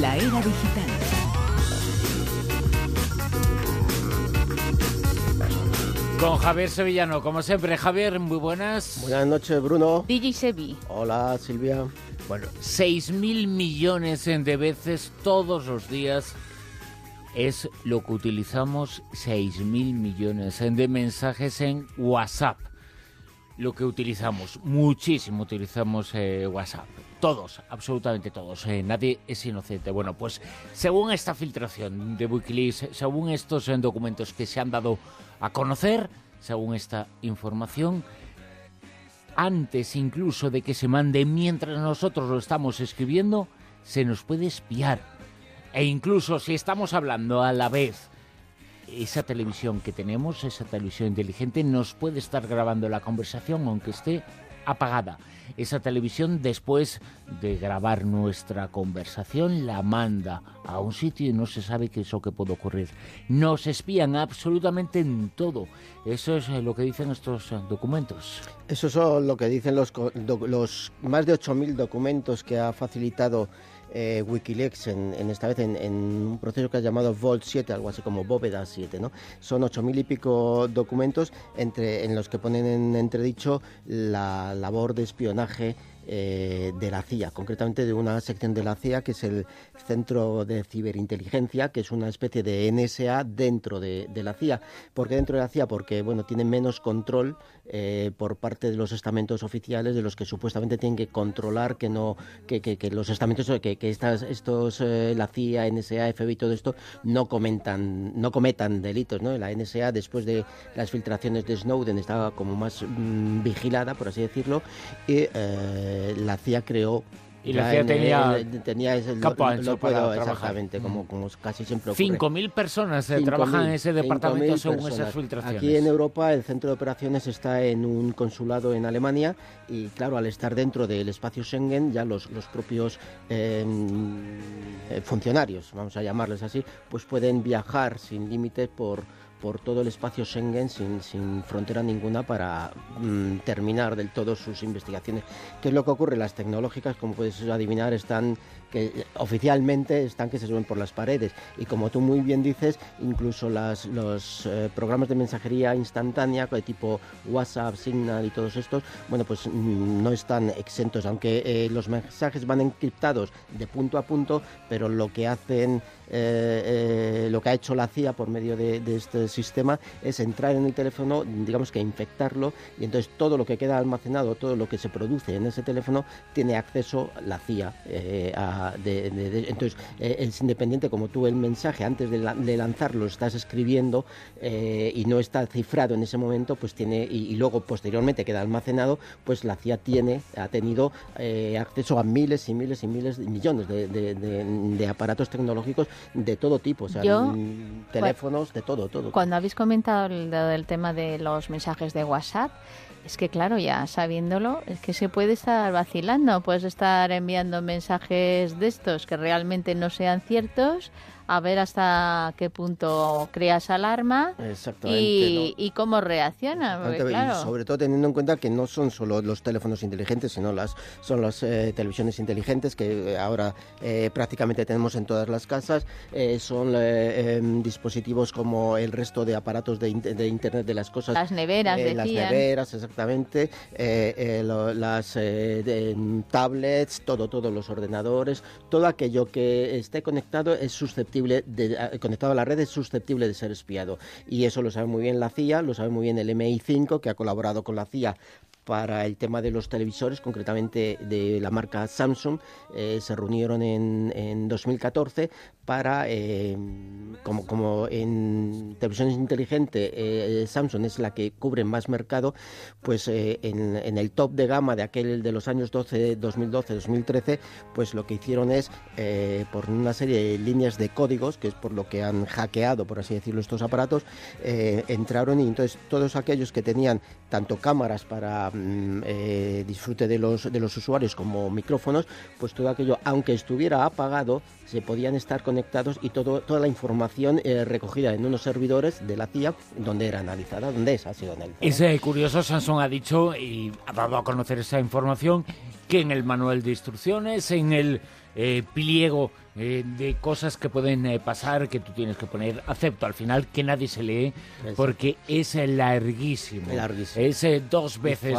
La era digital. Con Javier Sevillano, como siempre. Javier, muy buenas. Buenas noches, Bruno. DJ Sevi. Hola, Silvia. Bueno, 6.000 millones de veces todos los días es lo que utilizamos 6.000 millones de mensajes en WhatsApp. Lo que utilizamos, muchísimo utilizamos eh, WhatsApp. Todos, absolutamente todos. eh, nadie es inocente. Bueno, pues según esta filtración de Wikileaks, según estos eh, documentos que se han dado a conocer, según esta información, antes incluso de que se mande mientras nosotros lo estamos escribiendo, se nos puede espiar. E incluso si estamos hablando a la vez, esa televisión que tenemos, esa televisión inteligente, nos puede estar grabando la conversación aunque esté apagada. Esa televisión, después de grabar nuestra conversación, la manda a un sitio y no se sabe qué es lo que puede ocurrir. Nos espían absolutamente en todo. Eso es eh, lo que dicen estos eh, documentos. Eso es lo que dicen los, los más de 8.000 documentos que ha facilitado eh, Wikileaks en, en esta vez en, en un proceso que ha llamado Vault 7, algo así como Bóveda 7, ¿no? Son 8.000 y pico documentos entre, en los que ponen en entredicho la labor de espionaje eh, de la CIA, concretamente de una sección de la CIA que es el Centro de Ciberinteligencia, que es una especie de NSA dentro de, la CIA. ¿Por qué dentro de la CIA? Porque bueno, tiene menos control eh, por parte de los estamentos oficiales de los que supuestamente tienen que controlar que no que, que- los estamentos que, que estas estos eh, la CIA, NSA, FBI y todo esto no comentan no cometan delitos, ¿no? La NSA después de las filtraciones de Snowden estaba como más mm, vigilada, por así decirlo, y eh, la CIA creó Y la CIA en- tenía en- tenía ese- lo- campo lo ancho para puedo- exactamente, como, Mm. como casi siempre ocurre. 5.000 personas eh, 5.000, trabajan en ese departamento 5.000 según personas. esas filtraciones. Aquí en Europa el centro de operaciones está en un consulado en Alemania y claro, al estar dentro del espacio Schengen ya los, los propios eh, eh, funcionarios, vamos a llamarles así, pues pueden viajar sin límites por por todo el espacio Schengen sin, sin frontera ninguna para mm, terminar del todo sus investigaciones. ¿Qué es lo que ocurre? Las tecnológicas, como puedes adivinar, están que oficialmente están que se suben por las paredes y como tú muy bien dices, incluso las, los eh, programas de mensajería instantánea de tipo WhatsApp, Signal y todos estos, bueno, pues mm, no están exentos, aunque eh, los mensajes van encriptados de punto a punto, pero lo que hacen, eh, lo que ha hecho la CIA por medio de, este sistema es entrar en el teléfono, digamos que infectarlo y entonces todo lo que queda almacenado, todo lo que se produce en ese teléfono tiene acceso la CIA eh, a- de- de- de- entonces eh, es independiente como tú el mensaje antes de, la- de lanzarlo lo estás escribiendo eh, y no está cifrado en ese momento pues tiene y, y luego posteriormente queda almacenado pues la CIA tiene ha tenido eh, acceso a miles y miles y miles de millones de, aparatos tecnológicos de todo tipo o sea Yo, mm, teléfonos de todo todo Cuando habéis comentado el, tema de los mensajes de WhatsApp, es que claro, ya sabiéndolo, es que se puede estar vacilando, puedes estar enviando mensajes de estos que realmente no sean ciertos, a ver hasta qué punto creas alarma y, ¿no? y cómo reacciona. porque, Exactamente, claro, Y sobre todo teniendo en cuenta que no son solo los teléfonos inteligentes, sino las son las eh, televisiones inteligentes que eh, ahora eh, prácticamente tenemos en todas las casas. eh, son em, dispositivos como el resto de aparatos de, inte- de Internet de las cosas. las neveras las neveras, exactamente, lo- las de- em, tablets, todo, todos los ordenadores, todo aquello que esté conectado es susceptible conectado a la red es susceptible de ser espiado. Y eso lo sabe muy bien la CIA, lo sabe muy bien el MI5 que ha colaborado con la CIA para el tema de los televisores, concretamente de la marca Samsung, eh, se reunieron en, en 2014 para, eh, como, en televisiones inteligentes, eh, Samsung es la que cubre más mercado, pues eh, en, en el top de gama de aquel de los años 12, 2012, 2013, pues lo que hicieron es, por una serie de líneas de códigos, que es por lo que han hackeado, por así decirlo, estos aparatos, entraron y entonces todos aquellos que tenían tanto cámaras para eh, disfrute de los, de los usuarios como micrófonos, pues todo aquello, aunque estuviera apagado, se podían estar conectados y todo, toda la información eh, recogida en unos servidores de la CIA donde era analizada, donde es, ha sido analizada. Es curioso, Samsung ha dicho y ha dado a conocer esa información que en el manual de instrucciones, en el eh, pliego eh, de cosas que pueden eh, pasar que tú tienes que poner acepto al final que nadie se lee porque es larguísimo. Es dos veces.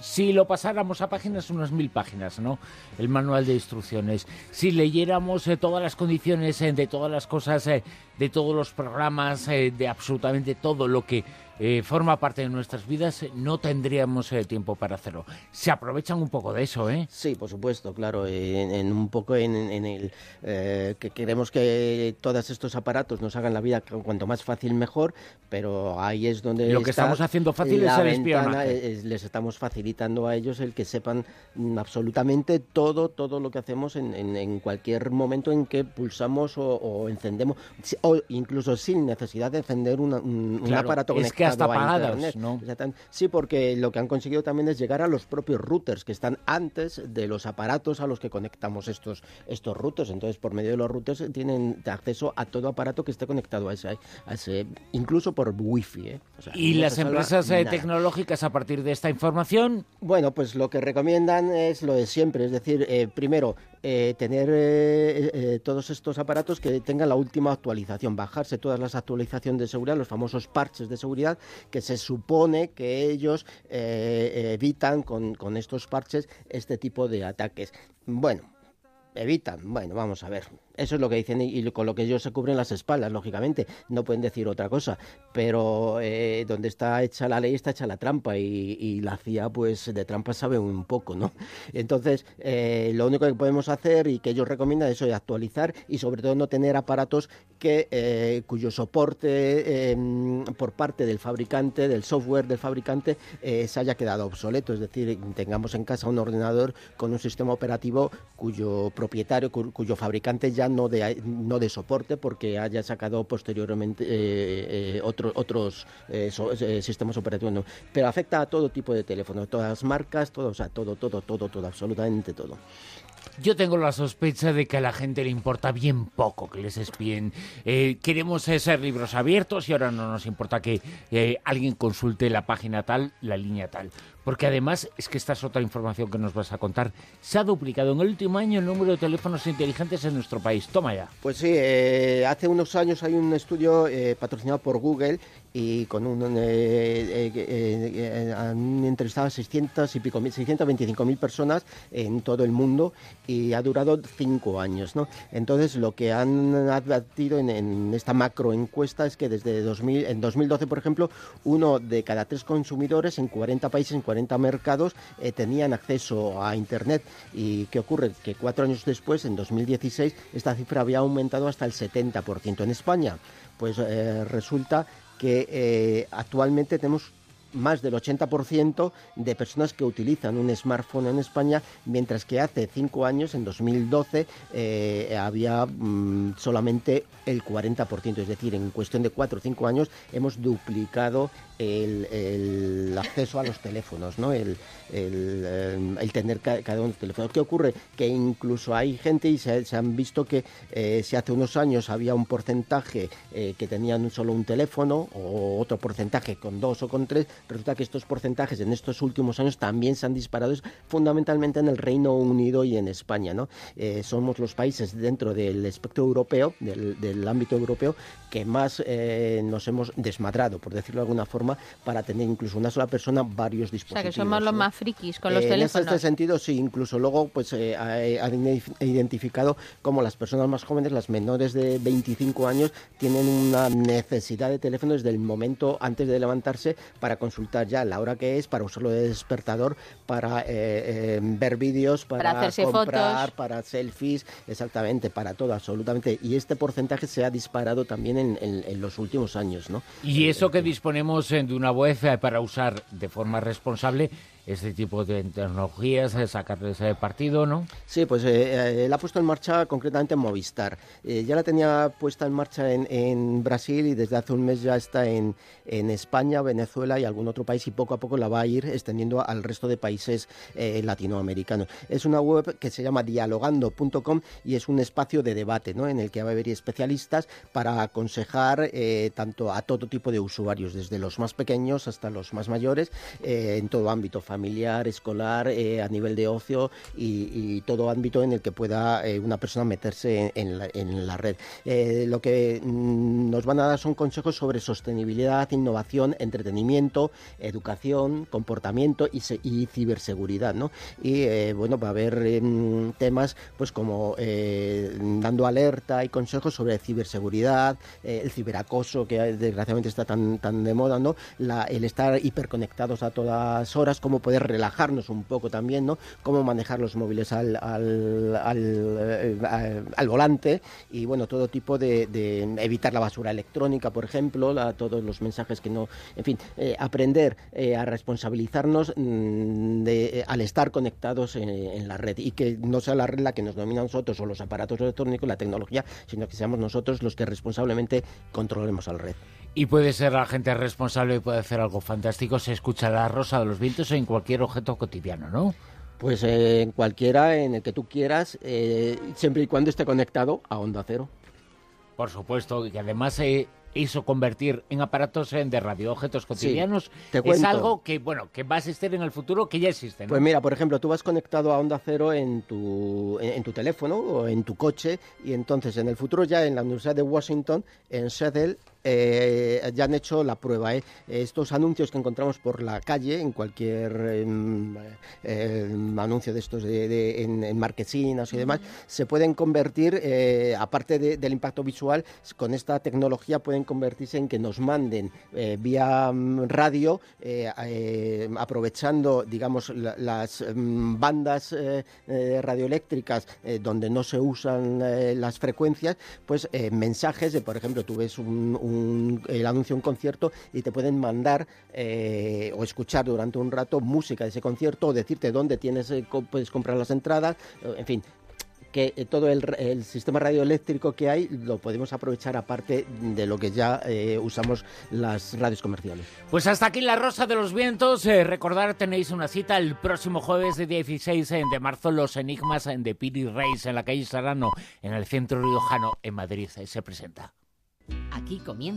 si lo pasáramos a páginas, unas mil páginas, ¿no? El manual de instrucciones. Si leyéramos todas las condiciones de todas las cosas, de todos los programas, de absolutamente todo lo que eh, forma parte de nuestras vidas, no tendríamos eh, tiempo para hacerlo. Se aprovechan un poco de eso, ¿eh? Sí, por supuesto, claro. En, un poco en, el eh, que queremos que todos estos aparatos nos hagan la vida cuanto más fácil mejor, pero ahí es donde lo que estamos haciendo fácil es el espionaje. les estamos facilitando a ellos el que sepan absolutamente todo, todo lo que hacemos en, cualquier momento en que pulsamos o, encendemos, o incluso sin necesidad de encender un, aparato conectado hasta pagadas, ¿no? Sí, porque lo que han conseguido también es llegar a los propios routers que están antes de los aparatos a los que conectamos estos, estos routers. Entonces, por medio de los routers tienen acceso a todo aparato que esté conectado a ese, ese incluso por wifi. ¿eh? ¿Y las empresas eh, tecnológicas a partir de esta información? Bueno, pues lo que recomiendan es lo de siempre, es decir, eh, primero, eh, tener eh, eh, todos estos aparatos que tengan la última actualización, bajarse todas las actualizaciones de seguridad, los famosos parches de seguridad, que se supone que ellos evitan con, con estos parches este tipo de ataques. Bueno, evitan. Bueno, vamos a ver. Eso es lo que dicen y, con lo que ellos se cubren las espaldas, lógicamente. No pueden decir otra cosa. Pero eh, donde está hecha la ley está hecha la trampa y, la CIA, pues de trampa sabe un poco, ¿no? Entonces, eh, lo único que podemos hacer y que ellos recomiendan es actualizar y sobre todo no tener aparatos que eh, cuyo soporte em, por parte del fabricante, del software del fabricante, se haya quedado obsoleto. Es decir, tengamos en casa un ordenador con un sistema operativo cuyo propietario, cuyo fabricante ya no de, no de soporte porque haya sacado posteriormente eh, eh, otros eh, sistemas operativos. Pero afecta a todo tipo de teléfonos, todas las marcas, todo, o sea, todo, todo, todo, todo, absolutamente todo. Yo tengo la sospecha de que a la gente le importa bien poco que les espíen. queremos ser libros abiertos y ahora no nos importa que alguien consulte la página tal, la línea tal. Porque además, es que esta es otra información que nos vas a contar, se ha duplicado en el último año el número de teléfonos inteligentes en nuestro país. Toma ya. Pues sí, eh, hace unos años hay un estudio eh, patrocinado por Google y con un eh, han entrevistado a 600 y pico 625 mil personas en todo el mundo y ha durado cinco años, ¿no? Entonces lo que han advertido en, esta macro encuesta es que desde 2000, en 2012, por ejemplo, uno de cada tres consumidores en 40 países, en 40 mercados eh, tenían acceso a Internet. ¿Y qué ocurre? Que cuatro años después, en 2016, esta cifra había aumentado hasta el 70%. En España, pues eh, resulta que eh, actualmente tenemos más del 80% de personas que utilizan un smartphone en España, mientras que hace cinco años, en 2012, había mm, solamente el 40%. Es decir, en cuestión de cuatro o cinco años hemos duplicado el, acceso a los teléfonos, ¿no? el, el, tener cada uno de los teléfonos. ¿Qué ocurre? Que incluso hay gente y se, han visto que eh, si hace unos años había un porcentaje eh, que tenían solo un teléfono o otro porcentaje con dos o con tres, resulta que estos porcentajes en estos últimos años también se han disparado fundamentalmente en el Reino Unido y en España. ¿no? Eh, somos los países dentro del espectro europeo, del ámbito europeo, que más nos hemos desmadrado, por decirlo de alguna forma para tener incluso una sola persona varios dispositivos. O sea, que somos los más frikis con los eh, teléfonos. En este sentido, sí, incluso luego pues eh, han identificado como las personas más jóvenes, las menores de 25 años, tienen una necesidad de teléfono desde el momento antes de levantarse para consultar ya la hora que es, para usarlo de despertador, para eh, ver vídeos, para, hacerse comprar, fotos. para selfies, exactamente, para todo, absolutamente. Y este porcentaje se ha disparado también en, en los últimos años, ¿no? Y eso que disponemos de una web para usar de forma responsable este tipo de tecnologías, sacarles partido, ¿no? Sí, pues eh, eh, la ha puesto en marcha concretamente en Movistar. Eh, ya la tenía puesta en marcha en, Brasil y desde hace un mes ya está en, en, España, Venezuela y algún otro país y poco a poco la va a ir extendiendo al resto de países latinoamericanos. Es una web que se llama dialogando.com y es un espacio de debate ¿no? en el que va a haber especialistas para aconsejar tanto a todo tipo de usuarios, desde los más pequeños hasta los más mayores, en todo ámbito familiar familiar, escolar, a nivel de ocio y, todo ámbito en el que pueda una persona meterse en, la, red. lo que mm, nos van a dar son consejos sobre sostenibilidad, innovación, entretenimiento, educación, comportamiento y, ciberseguridad, ¿no? Y bueno, va a haber em, temas pues como dando alerta y consejos sobre ciberseguridad, el ciberacoso que desgraciadamente está tan, tan de moda, ¿no? el estar hiperconectados a todas horas, cómo poder relajarnos un poco también, ¿no? Cómo manejar los móviles al, al, al, volante y, bueno, todo tipo de, evitar la basura electrónica, por ejemplo, todos los mensajes que no... En fin, eh, aprender eh, a responsabilizarnos mm, de, al estar conectados en, la red y que no sea la red la que nos domina a nosotros o los aparatos electrónicos, la tecnología, sino que seamos nosotros los que responsablemente controlemos a la red. Y puede ser la gente responsable y puede hacer algo fantástico. Se escucha la rosa de los vientos en cualquier objeto cotidiano, ¿no? Pues eh, en cualquiera, en el que tú quieras, eh, siempre y cuando esté conectado a onda cero. Por supuesto, y que además eh, eso convertir en aparatos de radio objetos cotidianos es algo que bueno que va a existir en el futuro que ya existe pues mira por ejemplo tú vas conectado a onda cero en tu en, tu teléfono o en tu coche y entonces en el futuro ya en la Universidad de Washington en Seattle eh, ya han hecho la prueba. ¿eh? Estos anuncios que encontramos por la calle, en cualquier em, em, anuncio de estos de, en, en, marquesinas y demás, se pueden convertir, eh, aparte del impacto visual, con esta tecnología pueden convertirse en que nos manden vía mm, radio, aprovechando, digamos, las mm, bandas radioeléctricas donde no se usan las frecuencias, pues mensajes de, por ejemplo, tú ves un el anuncio de un concierto y te pueden mandar eh, o escuchar durante un rato música de ese concierto o decirte dónde tienes eh, puedes comprar las entradas, eh, en fin, que todo el, sistema radioeléctrico que hay lo podemos aprovechar aparte de lo que ya usamos las radios comerciales. Pues hasta aquí la Rosa de los Vientos. recordar, tenéis una cita el próximo jueves de 16 de marzo, Los Enigmas de Piri Reis en la calle Sarano, en el centro riojano, en Madrid. Se presenta. Aquí comienza